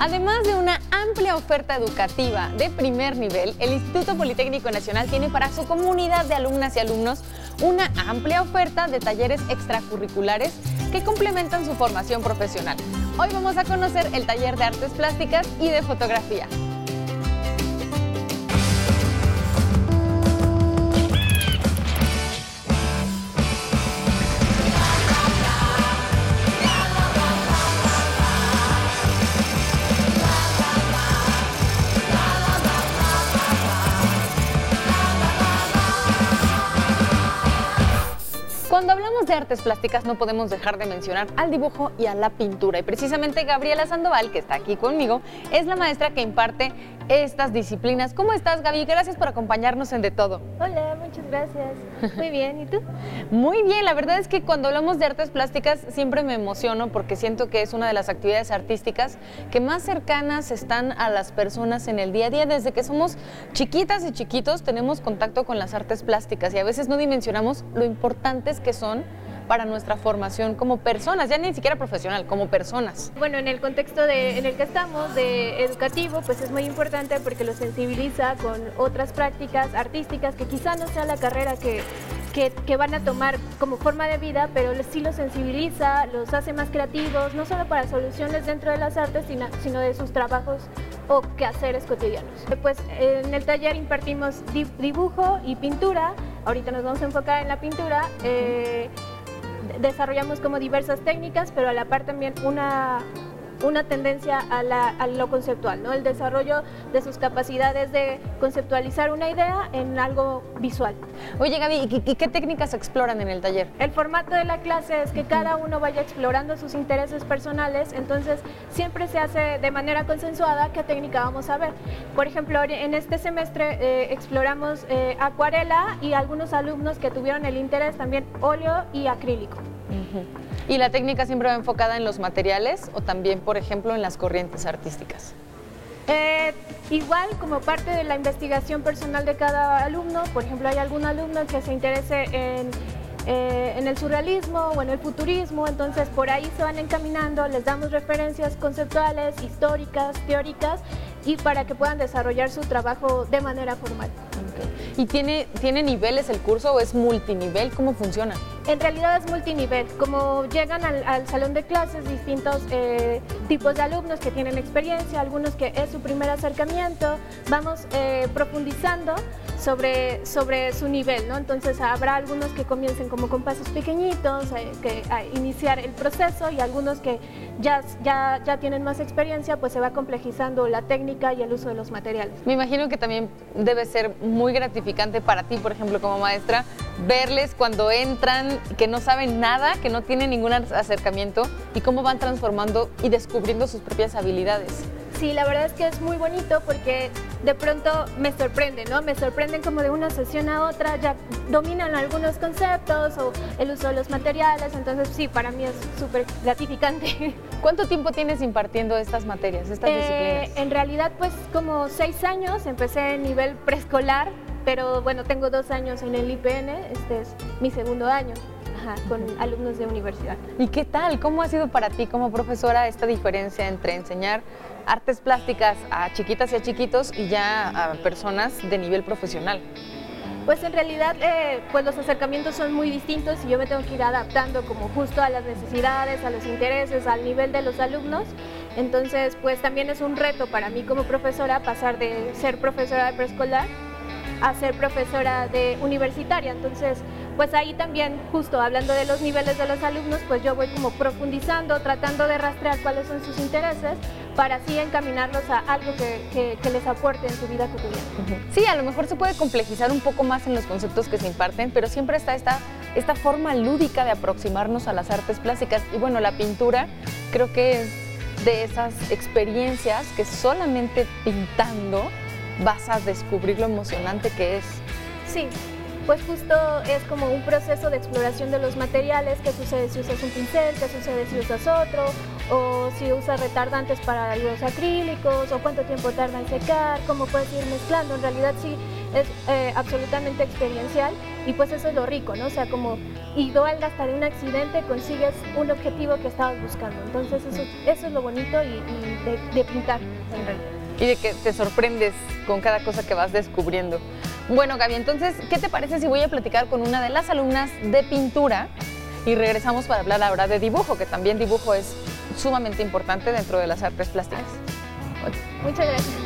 Además de una amplia oferta educativa de primer nivel, el Instituto Politécnico Nacional tiene para su comunidad de alumnas y alumnos una amplia oferta de talleres extracurriculares que complementan su formación profesional. Hoy vamos a conocer el taller de artes plásticas y de fotografía. Artes plásticas no podemos dejar de mencionar al dibujo y a la pintura. Y precisamente Gabriela Sandoval, que está aquí conmigo, es la maestra que imparte estas disciplinas. ¿Cómo estás, Gaby? Gracias por acompañarnos en De Todo. Hola, muchas gracias. Muy bien, ¿y tú? Muy bien, la verdad es que cuando hablamos de artes plásticas siempre me emociono porque siento que es una de las actividades artísticas que más cercanas están a las personas en el día a día. Desde que somos chiquitas y chiquitos tenemos contacto con las artes plásticas y a veces no dimensionamos lo importantes que son para nuestra formación como personas, ya ni siquiera profesional, como personas. Bueno, en el contexto de, en el que estamos, de educativo, pues es muy importante porque lo sensibiliza con otras prácticas artísticas que quizá no sea la carrera que, que, van a tomar como forma de vida, pero sí los sensibiliza, los hace más creativos, no solo para soluciones dentro de las artes, sino, sino de sus trabajos o quehaceres cotidianos. Pues en el taller impartimos dibujo y pintura, ahorita nos vamos a enfocar en la pintura. Eh, desarrollamos como diversas técnicas, pero a la par también una, una tendencia a, lo conceptual, ¿no? el desarrollo de sus capacidades de conceptualizar una idea en algo visual. Oye Gaby, ¿y qué, técnicas exploran en el taller? El formato de la clase es que cada uno vaya explorando sus intereses personales, entonces siempre se hace de manera consensuada qué técnica vamos a ver. Por ejemplo, en este semestre eh, exploramos eh, acuarela y algunos alumnos que tuvieron el interés también óleo y acrílico. ¿Y la técnica siempre va enfocada en los materiales o también, por ejemplo, en las corrientes artísticas? Eh, igual como parte de la investigación personal de cada alumno, por ejemplo, hay algún alumno que se interese en, eh, en el surrealismo o en el futurismo, entonces por ahí se van encaminando, les damos referencias conceptuales, históricas, teóricas y para que puedan desarrollar su trabajo de manera formal. ¿Y tiene, tiene niveles el curso o es multinivel? ¿Cómo funciona? En realidad es multinivel. Como llegan al, salón de clases distintos eh, tipos de alumnos que tienen experiencia, algunos que es su primer acercamiento, vamos eh, profundizando sobre, sobre su nivel, ¿no? Entonces habrá algunos que comiencen como con pasos pequeñitos, eh, que a iniciar el proceso y algunos que ya, ya, ya tienen más experiencia, pues se va complejizando la técnica y el uso de los materiales. Me imagino que también debe ser muy gratificante para ti, por ejemplo, como maestra, verles cuando entran, que no saben nada, que no tienen ningún acercamiento y cómo van transformando y descubriendo sus propias habilidades. Sí, la verdad es que es muy bonito porque de pronto me sorprende, ¿no? Me sorprenden como de una sesión a otra, ya dominan algunos conceptos o el uso de los materiales, entonces sí, para mí es súper gratificante. ¿Cuánto tiempo tienes impartiendo estas materias, estas eh, disciplinas? En realidad, pues como seis años, empecé en nivel preescolar, pero bueno, tengo dos años en el IPN, este es mi segundo año con alumnos de universidad. ¿Y qué tal? ¿Cómo ha sido para ti como profesora esta diferencia entre enseñar artes plásticas a chiquitas y a chiquitos y ya a personas de nivel profesional? Pues en realidad eh, pues los acercamientos son muy distintos y yo me tengo que ir adaptando como justo a las necesidades, a los intereses, al nivel de los alumnos. Entonces pues también es un reto para mí como profesora pasar de ser profesora de preescolar a ser profesora de universitaria. Entonces pues ahí también, justo hablando de los niveles de los alumnos, pues yo voy como profundizando, tratando de rastrear cuáles son sus intereses para así encaminarlos a algo que, les aporte en su vida cotidiana. Sí, a lo mejor se puede complejizar un poco más en los conceptos que se imparten, pero siempre está esta, esta forma lúdica de aproximarnos a las artes plásticas. Y bueno, la pintura creo que es de esas experiencias que solamente pintando vas a descubrir lo emocionante que es. Sí, pues justo es como un proceso de exploración de los materiales, qué sucede si usas un pincel, qué sucede si usas otro, o si usa retardantes para los acrílicos, o cuánto tiempo tarda en secar, cómo puedes ir mezclando. En realidad sí es eh, absolutamente experiencial y pues eso es lo rico, ¿no? O sea, como igual hasta de un accidente consigues un objetivo que estabas buscando. Entonces eso es lo bonito y, de, pintar en realidad. Y de que te sorprendes con cada cosa que vas descubriendo. Bueno, Gaby, entonces, ¿qué te parece si voy a platicar con una de las alumnas de pintura y regresamos para hablar ahora de dibujo, que también dibujo es sumamente importante dentro de las artes plásticas? Muchas gracias.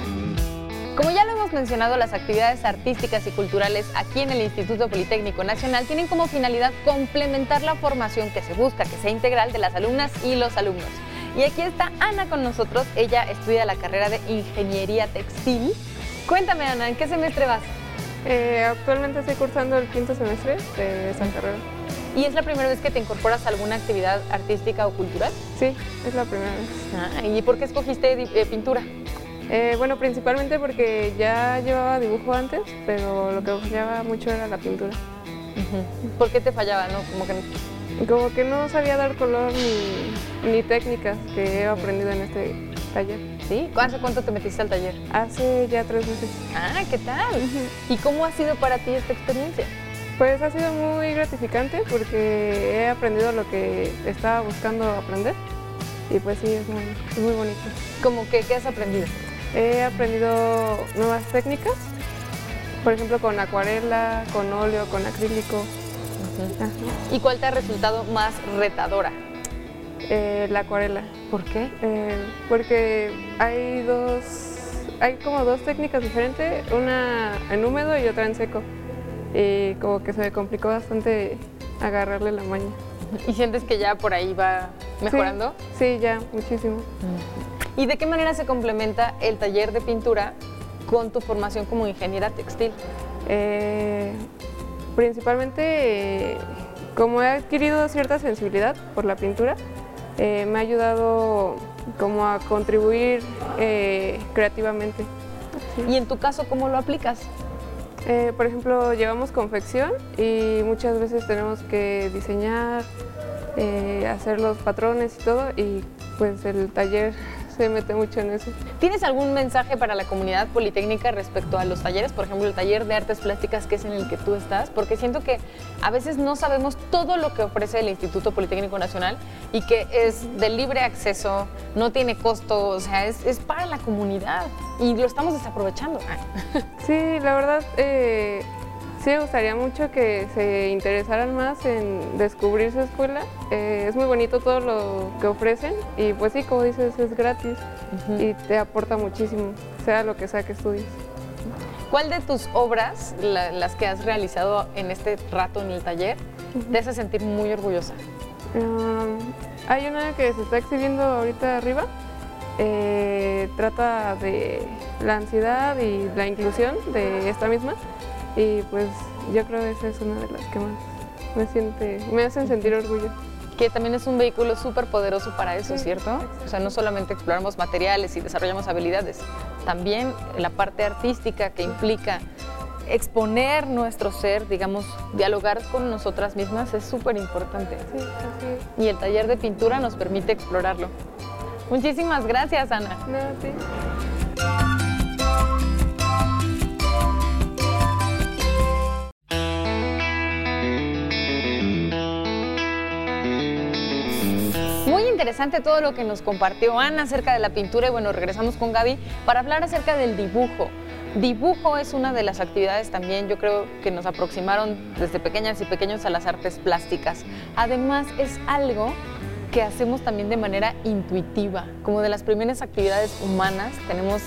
Como ya lo hemos mencionado, las actividades artísticas y culturales aquí en el Instituto Politécnico Nacional tienen como finalidad complementar la formación que se busca, que sea integral de las alumnas y los alumnos. Y aquí está Ana con nosotros, ella estudia la carrera de Ingeniería Textil. Cuéntame Ana, ¿en qué semestre vas? Eh, actualmente estoy cursando el quinto semestre de esa carrera. ¿Y es la primera vez que te incorporas a alguna actividad artística o cultural? Sí, es la primera vez. Ah, ¿Y por qué escogiste eh, pintura? Eh, bueno, principalmente porque ya llevaba dibujo antes, pero lo que fallaba mucho era la pintura. ¿Por qué te fallaba? No? Como, que... Como que no sabía dar color ni, ni técnicas que he aprendido en este taller. ¿Sí? ¿Hace cuánto te metiste al taller? Hace ya tres meses. Ah, ¿qué tal? ¿Y cómo ha sido para ti esta experiencia? Pues ha sido muy gratificante porque he aprendido lo que estaba buscando aprender y pues sí, es muy, bonito. ¿Cómo que qué has aprendido? He aprendido nuevas técnicas, por ejemplo con acuarela, con óleo, con acrílico. ¿Y cuál te ha resultado más retadora? Eh, la acuarela. ¿Por qué? Eh, porque hay dos, hay como dos técnicas diferentes, una en húmedo y otra en seco y como que se me complicó bastante agarrarle la maña. ¿Y sientes que ya por ahí va mejorando? Sí, ya, muchísimo. ¿Y de qué manera se complementa el taller de pintura con tu formación como ingeniera textil? Eh, principalmente, como he adquirido cierta sensibilidad por la pintura, eh, me ha ayudado como a contribuir eh, creativamente. ¿Y en tu caso cómo lo aplicas? Eh, por ejemplo, llevamos confección y muchas veces tenemos que diseñar, hacer los patrones y todo y pues el taller se mete mucho en eso. ¿Tienes algún mensaje para la comunidad politécnica respecto a los talleres? Por ejemplo, el taller de artes plásticas que es en el que tú estás, porque siento que a veces no sabemos todo lo que ofrece el Instituto Politécnico Nacional y que es de libre acceso, no tiene costo, o sea, es, es para la comunidad y lo estamos desaprovechando. Sí, la verdad, eh, Sí, me gustaría mucho que se interesaran más en descubrir su escuela. Eh, es muy bonito todo lo que ofrecen y pues sí, como dices, es gratis y te aporta muchísimo, sea lo que sea que estudies. ¿Cuál de tus obras, las que has realizado en este rato en el taller, te hace sentir muy orgullosa? hay una que se está exhibiendo ahorita arriba, eh, trata de la ansiedad y la inclusión de esta misma. Y pues yo creo que esa es una de las que más me, siente, me hacen sentir orgullo. Que también es un vehículo súper poderoso para eso, ¿cierto? O sea, no solamente exploramos materiales y desarrollamos habilidades, también la parte artística que implica exponer nuestro ser, digamos, dialogar con nosotras mismas es súper importante. Sí, Y el taller de pintura nos permite explorarlo. Muchísimas gracias, Ana. No, sí. Interesante todo lo que nos compartió Ana acerca de la pintura y bueno, regresamos con Gaby para hablar acerca del dibujo. Dibujo es una de las actividades también, yo creo que nos aproximaron desde pequeñas y pequeños a las artes plásticas. Además es algo que hacemos también de manera intuitiva, como de las primeras actividades humanas. Tenemos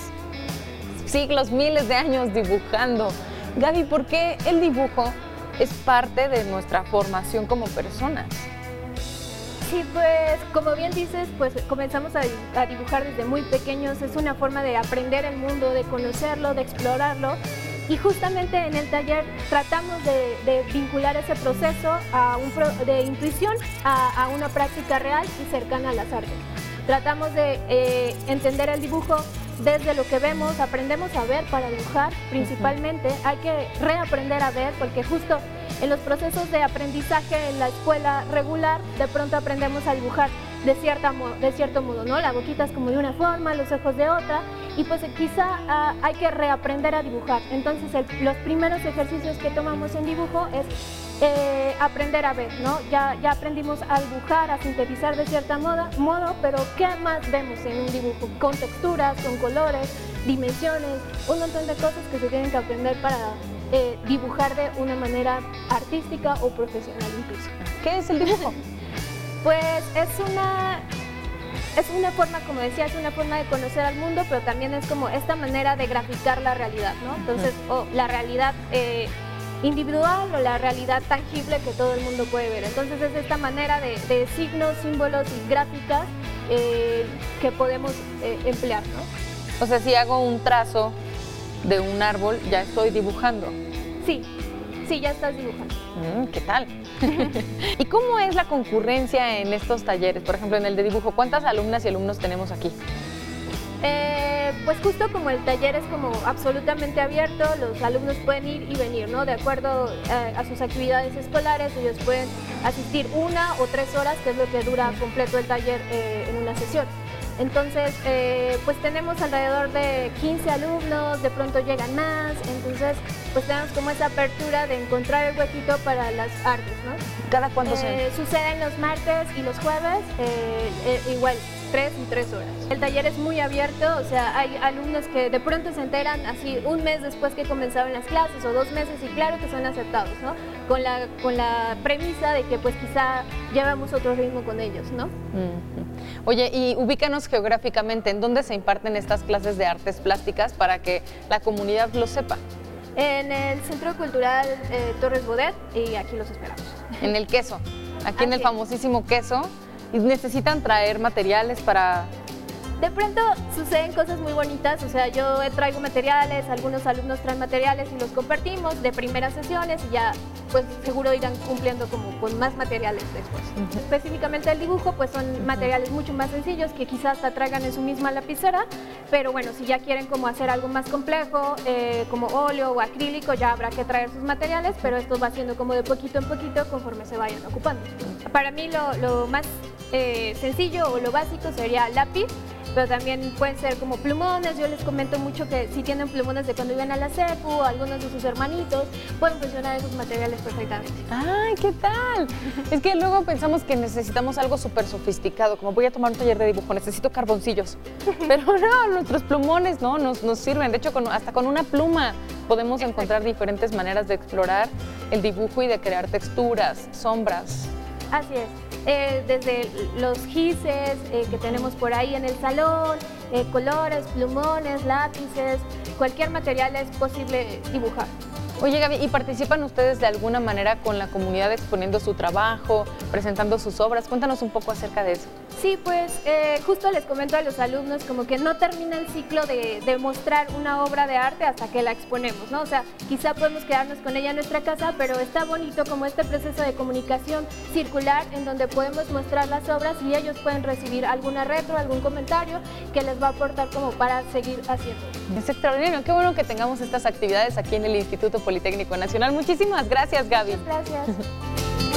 siglos, miles de años dibujando. Gaby, ¿por qué el dibujo es parte de nuestra formación como personas? Sí, pues como bien dices, pues comenzamos a, dibujar desde muy pequeños, es una forma de aprender el mundo, de conocerlo, de explorarlo. Y justamente en el taller tratamos de, vincular ese proceso a un de intuición a, una práctica real y cercana a las artes. Tratamos de eh, entender el dibujo desde lo que vemos, aprendemos a ver para dibujar principalmente, hay que reaprender a ver porque justo en los procesos de aprendizaje en la escuela regular, de pronto aprendemos a dibujar de, cierta de cierto modo, ¿no? La boquita es como de una forma, los ojos de otra, y pues quizá ah, hay que reaprender a dibujar. Entonces los primeros ejercicios que tomamos en dibujo es eh, aprender a ver, ¿no? Ya, ya aprendimos a dibujar, a sintetizar de cierta moda, modo, pero ¿qué más vemos en un dibujo? Con texturas, con colores, dimensiones, un montón de cosas que se tienen que aprender para eh, dibujar de una manera artística o profesional incluso. ¿Qué es el dibujo? pues es una es una forma, como decía, es una forma de conocer al mundo, pero también es como esta manera de graficar la realidad, ¿no? Entonces, o la realidad eh, individual o la realidad tangible que todo el mundo puede ver. Entonces, es esta manera de, signos, símbolos y gráficas eh, que podemos eh, emplear, ¿no? O sea, si hago un trazo de un árbol, ya estoy dibujando. Sí, sí, ya estás dibujando. Mm, ¿Qué tal? ¿Y cómo es la concurrencia en estos talleres? Por ejemplo, en el de dibujo, ¿cuántas alumnas y alumnos tenemos aquí? Eh, pues justo como el taller es como absolutamente abierto, los alumnos pueden ir y venir, ¿no? De acuerdo eh, a sus actividades escolares, ellos pueden asistir una o tres horas, que es lo que dura completo el taller eh, en una sesión. Entonces, eh, pues tenemos alrededor de 15 alumnos, de pronto llegan más, entonces pues tenemos como esa apertura de encontrar el huequito para las artes, ¿no? ¿Cada cuándo eh, se...? Suceden los martes y los jueves, eh, igual, tres y tres horas. El taller es muy abierto, o sea, hay alumnos que de pronto se enteran así un mes después que comenzaron las clases o dos meses y claro que son aceptados, ¿no? Con la, con la premisa de que pues quizá llevamos otro ritmo con ellos, ¿no? Oye, y ubícanos geográficamente, ¿en dónde se imparten estas clases de artes plásticas para que la comunidad lo sepa? En el Centro Cultural eh, Torres Bodet y aquí los esperamos. En el queso, aquí en el famosísimo queso. ¿Y necesitan traer materiales para de pronto suceden cosas muy bonitas, o sea, yo traigo materiales, algunos alumnos traen materiales y los compartimos de primeras sesiones y ya pues seguro irán cumpliendo como con más materiales después. Específicamente el dibujo pues son materiales mucho más sencillos que quizás hasta traigan en su misma lapicera, pero bueno, si ya quieren como hacer algo más complejo, eh, como óleo o acrílico, ya habrá que traer sus materiales, pero esto va siendo como de poquito en poquito conforme se vayan ocupando. Para mí lo, más eh, sencillo o lo básico sería lápiz, pero también pueden ser como plumones. Yo les comento mucho que si tienen plumones de cuando iban a la CEPU o algunos de sus hermanitos, pueden funcionar esos materiales perfectamente. ¡Ay, qué tal! es que luego pensamos que necesitamos algo súper sofisticado, como voy a tomar un taller de dibujo, necesito carboncillos. Pero no, nuestros plumones no nos, nos sirven. De hecho, hasta con una pluma podemos encontrar diferentes maneras de explorar el dibujo y de crear texturas, sombras. Así es. Eh, desde los gises eh, que tenemos por ahí en el salón, eh, colores, plumones, lápices, cualquier material es posible dibujar. Oye Gaby, ¿y participan ustedes de alguna manera con la comunidad exponiendo su trabajo, presentando sus obras? Cuéntanos un poco acerca de eso. Sí, pues eh, justo les comento a los alumnos como que no termina el ciclo de, de, mostrar una obra de arte hasta que la exponemos, ¿no? O sea, quizá podemos quedarnos con ella en nuestra casa, pero está bonito como este proceso de comunicación circular en donde podemos mostrar las obras y ellos pueden recibir alguna retro, algún comentario que les va a aportar como para seguir haciendo. Es extraordinario, qué bueno que tengamos estas actividades aquí en el Instituto Politécnico Nacional. Muchísimas gracias, Gaby. Muchas gracias.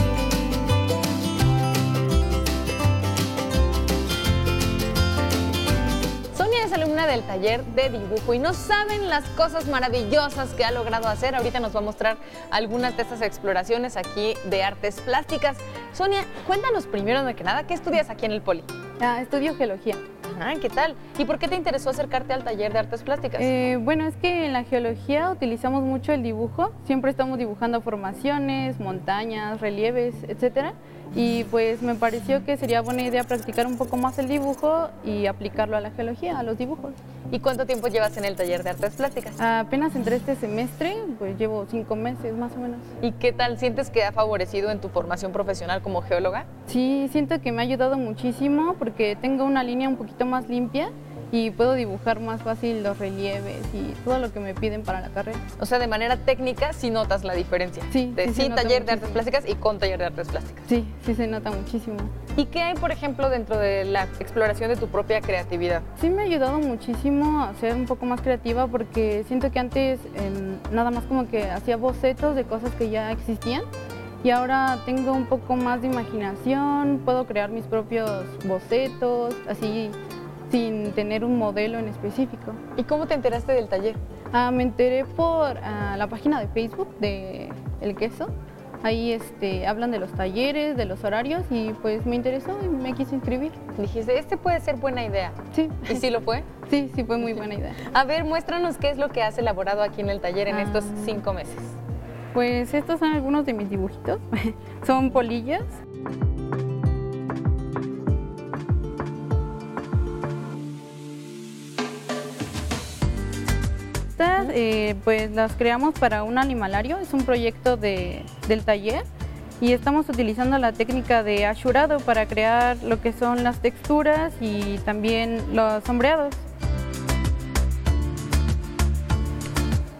es alumna del taller de dibujo y no saben las cosas maravillosas que ha logrado hacer. Ahorita nos va a mostrar algunas de estas exploraciones aquí de artes plásticas. Sonia, cuéntanos primero de que nada, ¿qué estudias aquí en el Poli? Ah, estudio geología. Ah, ¿qué tal? ¿Y por qué te interesó acercarte al taller de artes plásticas? Eh, bueno, es que en la geología utilizamos mucho el dibujo. Siempre estamos dibujando formaciones, montañas, relieves, etcétera y pues me pareció que sería buena idea practicar un poco más el dibujo y aplicarlo a la geología, a los dibujos. ¿Y cuánto tiempo llevas en el taller de artes plásticas? Apenas entré este semestre, pues llevo cinco meses más o menos. ¿Y qué tal? ¿Sientes que ha favorecido en tu formación profesional como geóloga? Sí, siento que me ha ayudado muchísimo porque tengo una línea un poquito más limpia y puedo dibujar más fácil los relieves y todo lo que me piden para la carrera. O sea, de manera técnica sí notas la diferencia. Sí. De sí, taller de artes plásticas y con taller de artes plásticas. Sí, sí se nota muchísimo. ¿Y qué hay, por ejemplo, dentro de la exploración de tu propia creatividad? Sí me ha ayudado muchísimo a ser un poco más creativa porque siento que antes nada más como que hacía bocetos de cosas que ya existían y ahora tengo un poco más de imaginación, puedo crear mis propios bocetos, así sin tener un modelo en específico. ¿Y cómo te enteraste del taller? Ah, me enteré por ah, la página de Facebook de El Queso. Ahí este, hablan de los talleres, de los horarios y pues me interesó y me quise inscribir. Dijiste, este puede ser buena idea. Sí. ¿Y sí lo fue? Sí, sí fue muy buena idea. A ver, muéstranos qué es lo que has elaborado aquí en el taller en estos Ah. cinco meses. Pues estos son algunos de mis dibujitos. son polillas. Estas eh, pues las creamos para un animalario, es un proyecto de- del taller y estamos utilizando la técnica de ashurado para crear lo que son las texturas y también los sombreados.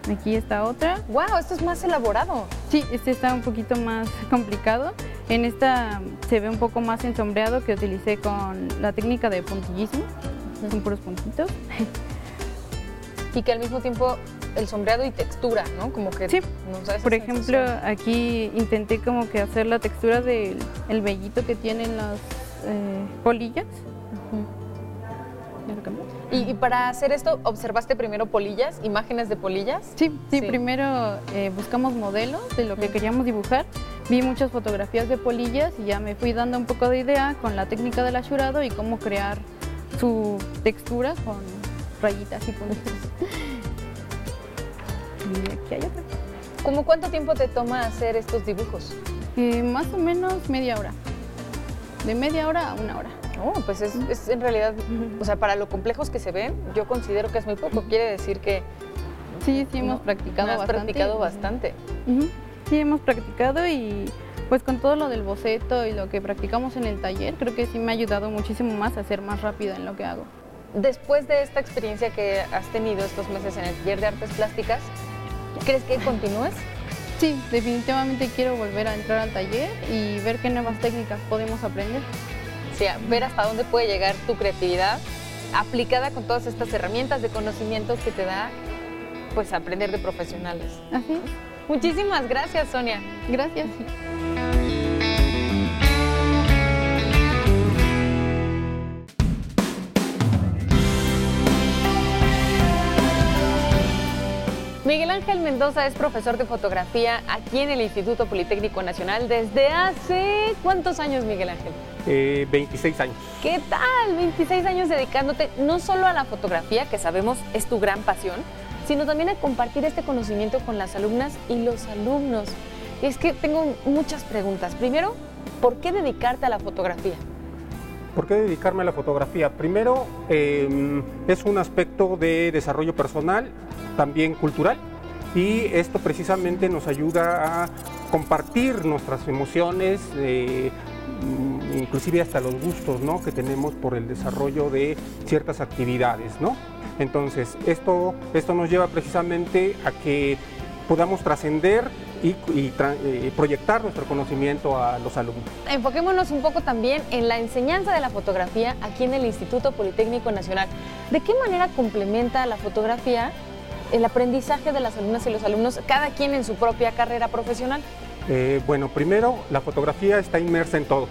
Aquí está otra. ¡Wow! Esto es más elaborado. Sí, este está un poquito más complicado. En esta se ve un poco más ensombreado que utilicé con la técnica de puntillismo. Son puros puntitos. Y que al mismo tiempo el sombreado y textura, ¿no? Como que Sí. nos da esa Por ejemplo, sensación. aquí intenté como que hacer la textura del el vellito que tienen las eh, polillas. Y, y para hacer esto, ¿observaste primero polillas, imágenes de polillas? Sí, sí, Sí. primero eh, buscamos modelos de lo que queríamos dibujar. Vi muchas fotografías de polillas y ya me fui dando un poco de idea con la técnica del ashurado y cómo crear su textura con rayitas y puntitos. Y aquí hay otra. ¿Cómo cuánto tiempo te toma hacer estos dibujos? Eh, más o menos media hora. De media hora a una hora. Oh, pues es, es en realidad, o sea, para lo complejos que se ven, yo considero que es muy poco. Quiere decir que Sí, sí, hemos no, practicado has bastante. practicado bastante. Ujú. Sí, hemos practicado y pues con todo lo del boceto y lo que practicamos en el taller, creo que sí me ha ayudado muchísimo más a ser más rápida en lo que hago. Después de esta experiencia que has tenido estos meses en el taller de artes plásticas, ¿crees que continúes? Sí, definitivamente quiero volver a entrar al taller y ver qué nuevas técnicas podemos aprender. Sí, ver hasta dónde puede llegar tu creatividad aplicada con todas estas herramientas de conocimientos que te da pues aprender de profesionales. Así. Muchísimas gracias, Sonia. Gracias. Miguel Ángel Mendoza es profesor de fotografía aquí en el Instituto Politécnico Nacional desde hace ¿cuántos años, Miguel Ángel? Eh, 26 años. ¿Qué tal? 26 años dedicándote no solo a la fotografía, que sabemos es tu gran pasión, sino también a compartir este conocimiento con las alumnas y los alumnos. Y es que tengo muchas preguntas. Primero, ¿por qué dedicarte a la fotografía? ¿Por qué dedicarme a la fotografía? Primero, eh, es un aspecto de desarrollo personal, también cultural, y esto precisamente nos ayuda a compartir nuestras emociones, eh, mm, inclusive hasta los gustos ¿no? que tenemos por el desarrollo de ciertas actividades. ¿no? Entonces, esto, esto nos lleva precisamente a que podamos trascender y, eh, proyectar nuestro conocimiento a los alumnos. Enfoquémonos un poco también en la enseñanza de la fotografía aquí en el Instituto Politécnico Nacional. ¿De qué manera complementa la fotografía el aprendizaje de las alumnas y los alumnos, cada quien en su propia carrera profesional? Eh, bueno, primero, la fotografía está inmersa en todo,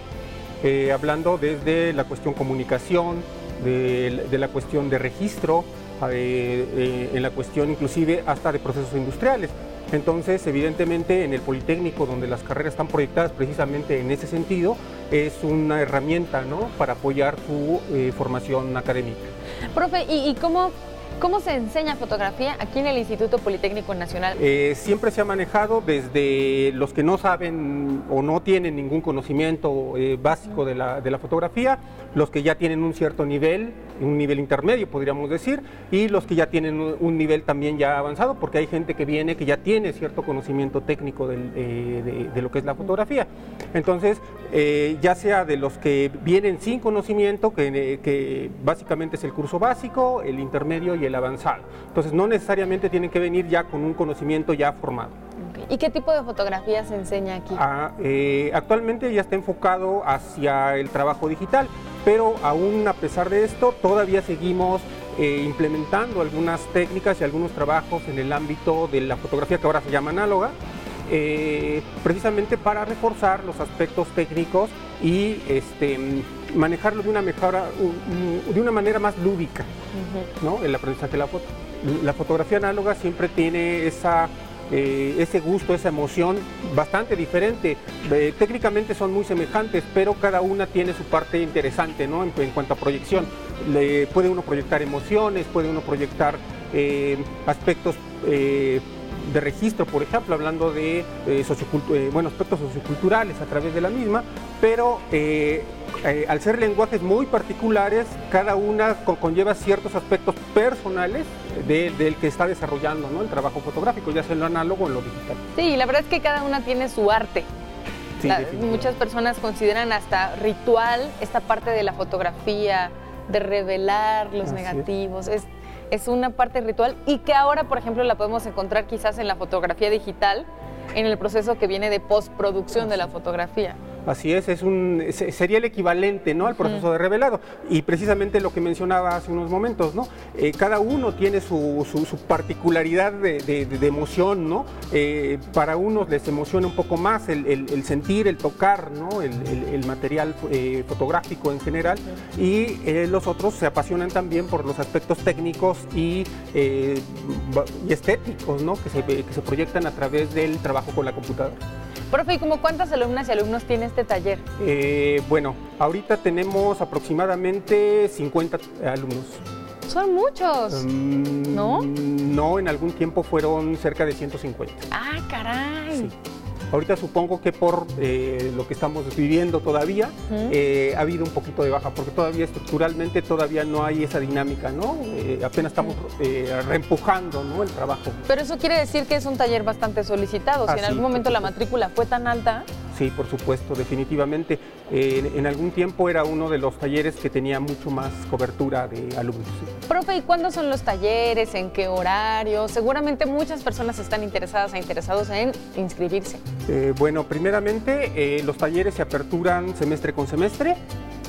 Eh, hablando desde la cuestión comunicación, de, de la cuestión de registro, eh, eh, en la cuestión inclusive hasta de procesos industriales. Entonces, evidentemente, en el Politécnico, donde las carreras están proyectadas precisamente en ese sentido, es una herramienta ¿no? para apoyar su eh, formación académica. Profe, ¿y, y cómo, cómo se enseña fotografía aquí en el Instituto Politécnico Nacional? Eh, siempre se ha manejado desde los que no saben o no tienen ningún conocimiento eh, básico de la, de la fotografía, los que ya tienen un cierto nivel, un nivel intermedio podríamos decir, y los que ya tienen un, nivel también ya avanzado, porque hay gente que viene que ya tiene cierto conocimiento técnico eh, de, lo que es la fotografía. Entonces, ya sea de los que vienen sin conocimiento, que, que básicamente es el curso básico, el intermedio y el avanzado. Entonces, no necesariamente tienen que venir ya con un conocimiento ya formado. ¿Y qué tipo de fotografía se enseña aquí? Ah, eh, actualmente ya está enfocado hacia el trabajo digital, pero aún a pesar de esto, todavía seguimos eh, implementando algunas técnicas y algunos trabajos en el ámbito de la fotografía que ahora se llama análoga. eh, precisamente para reforzar los aspectos técnicos y este, manejarlo de una, mejora, de una manera más lúdica, ¿no? el aprendizaje de la foto. La fotografía análoga siempre tiene esa eh, ese gusto, esa emoción bastante diferente. Eh, técnicamente son muy semejantes, pero cada una tiene su parte interesante ¿no? en, cuanto a proyección. Le, puede uno proyectar emociones, puede uno proyectar eh, aspectos de registro, por ejemplo, hablando de bueno, aspectos socioculturales a través de la misma, pero eh, al ser lenguajes muy particulares, cada una conlleva ciertos aspectos personales del que está desarrollando el trabajo fotográfico, ya sea en lo análogo o en lo digital. Sí, la verdad es que cada una tiene su arte. muchas personas consideran hasta ritual esta parte de la fotografía, de revelar los negativos. Es. es una parte ritual y que ahora, por ejemplo, la podemos encontrar quizás en la fotografía digital, en el proceso que viene de postproducción de la fotografía. Así es, es un, sería el equivalente ¿no? al proceso de revelado. Y precisamente lo que mencionaba hace unos momentos, ¿no? Eh, cada uno tiene su, particularidad de, emoción, ¿no? Eh, para unos les emociona un poco más el, sentir, el tocar, ¿no? el, material eh, fotográfico en general. Y los otros se apasionan también por los aspectos técnicos y, estéticos, ¿no? Que se, que se proyectan a través del trabajo con la computadora. Profe, ¿y como cuántas alumnas y alumnos tiene este taller? Eh, bueno, ahorita tenemos aproximadamente 50 alumnos. Son muchos, mm, ¿no? No, en algún tiempo fueron cerca de 150. Ah, caray. Sí. Ahorita supongo que por eh, lo que estamos viviendo todavía, eh, ha habido un poquito de baja, porque todavía estructuralmente todavía no hay esa dinámica, ¿no? Eh, apenas estamos reempujando ¿no? el trabajo. Pero eso quiere decir que es un taller bastante solicitado. Si en algún momento la matrícula fue tan alta, Sí, por supuesto, definitivamente. en algún tiempo era uno de los talleres que tenía mucho más cobertura de alumnos. Profe, ¿y cuándo son los talleres? ¿En qué horario? Seguramente muchas personas están interesadas e interesados en inscribirse. Eh, bueno, primeramente eh, los talleres se aperturan semestre con semestre.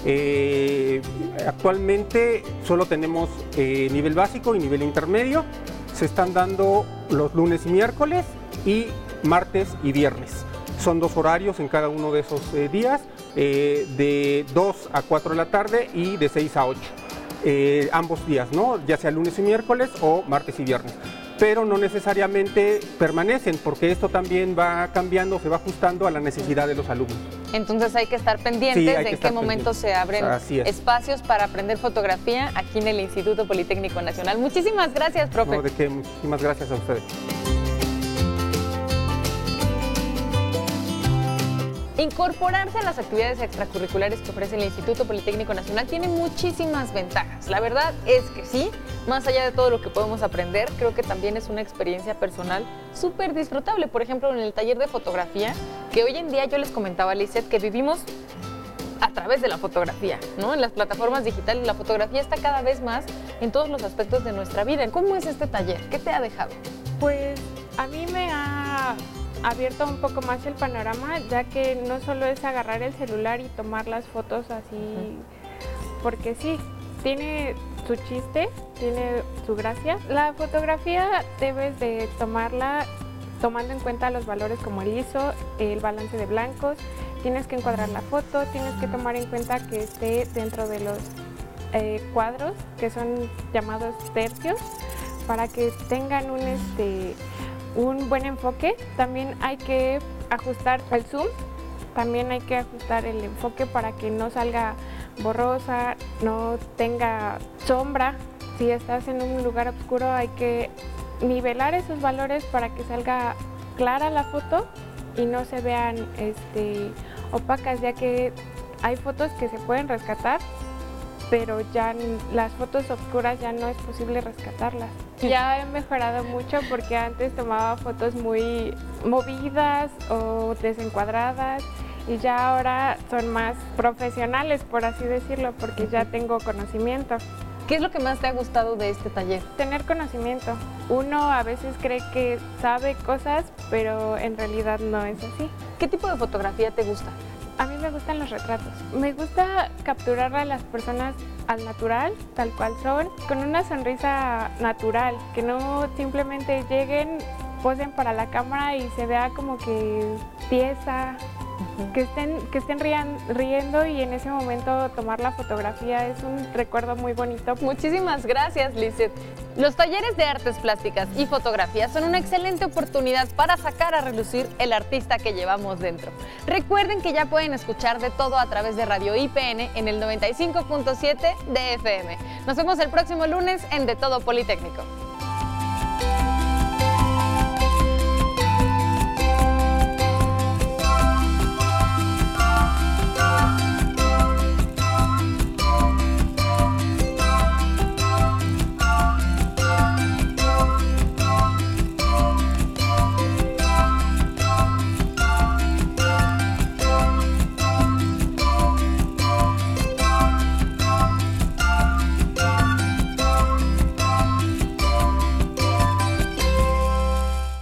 Eh, actualmente solo tenemos nivel básico y nivel intermedio. Se están dando los lunes y miércoles y martes y viernes. Son dos horarios en cada uno de esos días, de 2 a 4 de la tarde y de 6 a 8. ambos días, ¿no? Ya sea lunes y miércoles o martes y viernes pero no necesariamente permanecen, porque esto también va cambiando, se va ajustando a la necesidad de los alumnos. Entonces hay que estar pendientes de en qué momento se abren espacios para aprender fotografía aquí en el Instituto Politécnico Nacional. Muchísimas gracias, profe. No, de qué, muchísimas gracias a ustedes. Incorporarse a las actividades extracurriculares que ofrece el Instituto Politécnico Nacional tiene muchísimas ventajas. La verdad es que sí, más allá de todo lo que podemos aprender, creo que también es una experiencia personal súper disfrutable. Por ejemplo, en el taller de fotografía, que hoy en día yo les comentaba Lizeth que vivimos a través de la fotografía, ¿no? En las plataformas digitales la fotografía está cada vez más en todos los aspectos de nuestra vida. ¿Cómo es este taller? ¿Qué te ha dejado? Pues a mí me ha abierto un poco más el panorama, ya que no solo es agarrar el celular y tomar las fotos así, porque sí, tiene su chiste, tiene su gracia. La fotografía debes de tomarla tomando en cuenta los valores como el ISO, el balance de blancos, tienes que encuadrar la foto, tienes que tomar en cuenta que esté dentro de los eh, cuadros que son llamados tercios para que tengan un este un buen enfoque. También hay que ajustar el zoom, también hay que ajustar el enfoque para que no salga borrosa, no tenga sombra. Si estás en un lugar oscuro hay que nivelar esos valores para que salga clara la foto y no se vean este, opacas, ya que hay fotos que se pueden rescatar, pero ya las fotos oscuras ya no es posible rescatarlas. Ya he mejorado mucho porque antes tomaba fotos muy movidas o desencuadradas y ya ahora son más profesionales, por así decirlo, porque ya tengo conocimiento. ¿Qué es lo que más te ha gustado de este taller? Tener conocimiento. Uno a veces cree que sabe cosas, pero en realidad no es así. ¿Qué tipo de fotografía te gusta? A mí me gustan los retratos. Me gusta capturar a las personas al natural, tal cual son, con una sonrisa natural, que no simplemente lleguen posen para la cámara y se vea como que que estén, que estén riendo y en ese momento tomar la fotografía es un recuerdo muy bonito. Muchísimas gracias, Lizeth. Los talleres de artes plásticas y fotografía son una excelente oportunidad para sacar a relucir el artista que llevamos dentro. Recuerden que ya pueden escuchar de todo a través de Radio IPN en el 95.7 de FM. Nos vemos el próximo lunes en De Todo Politécnico.